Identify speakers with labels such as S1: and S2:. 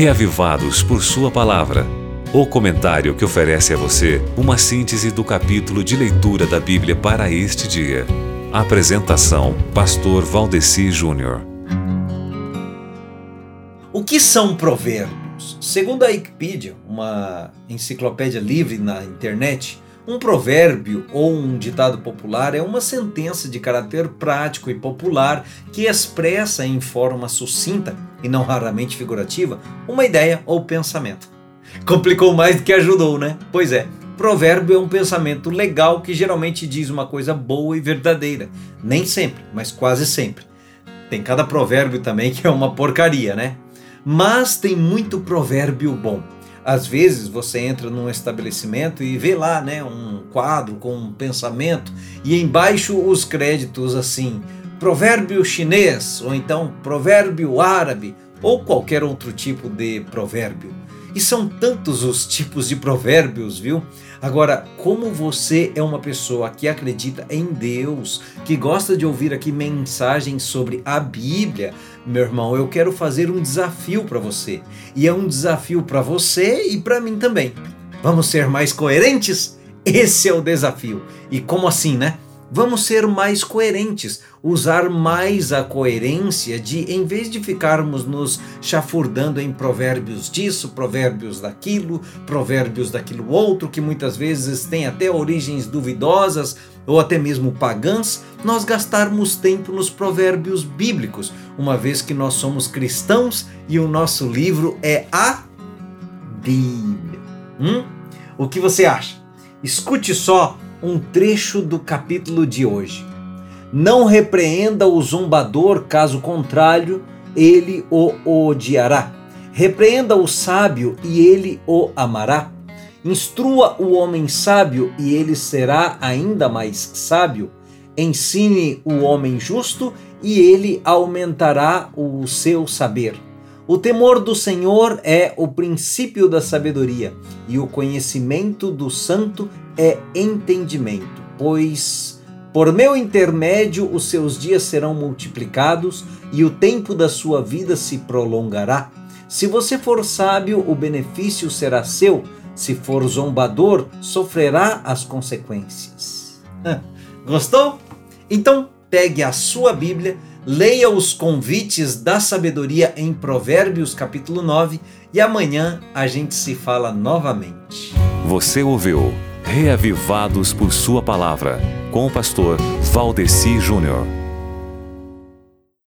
S1: Reavivados por Sua Palavra. O comentário que oferece a você uma síntese do capítulo de leitura da Bíblia para este dia. Apresentação: Pastor Valdeci Júnior.
S2: O que são provérbios? Segundo a Wikipedia, uma enciclopédia livre na internet, um provérbio ou um ditado popular é uma sentença de caráter prático e popular que expressa em forma sucinta e não raramente figurativa uma ideia ou pensamento. Complicou mais do que ajudou, né? Pois é, provérbio é um pensamento legal que geralmente diz uma coisa boa e verdadeira. Nem sempre, mas quase sempre. Tem cada provérbio também que é uma porcaria, né? Mas tem muito provérbio bom. Às vezes você entra num estabelecimento e vê lá, né, um quadro com um pensamento e embaixo os créditos assim: provérbio chinês ou então provérbio árabe ou qualquer outro tipo de provérbio. E são tantos os tipos de provérbios, viu? Agora, como você é uma pessoa que acredita em Deus, que gosta de ouvir aqui mensagens sobre a Bíblia, meu irmão, eu quero fazer um desafio para você. E é um desafio para você e para mim também. Vamos ser mais coerentes? Esse é o desafio. E como assim, né? Vamos ser mais coerentes, usar mais a coerência de, em vez de ficarmos nos chafurdando em provérbios disso, provérbios daquilo, provérbios daquilo outro, que muitas vezes têm até origens duvidosas ou até mesmo pagãs, nós gastarmos tempo nos provérbios bíblicos, uma vez que nós somos cristãos e o nosso livro é a Bíblia. Hum? O que você acha? Escute só um trecho do capítulo de hoje. Não repreenda o zombador, caso contrário, ele o odiará. Repreenda o sábio e ele o amará. Instrua o homem sábio e ele será ainda mais sábio. Ensine o homem justo e ele aumentará o seu saber. O temor do Senhor é o princípio da sabedoria, e o conhecimento do santo é entendimento, pois por meu intermédio os seus dias serão multiplicados e o tempo da sua vida se prolongará. Se você for sábio, o benefício será seu, se for zombador, sofrerá as consequências. Gostou? Então pegue a sua Bíblia leia os convites da sabedoria em Provérbios capítulo 9 e amanhã a gente se fala novamente.
S1: Você ouviu Reavivados por Sua Palavra com o pastor Valdeci Júnior.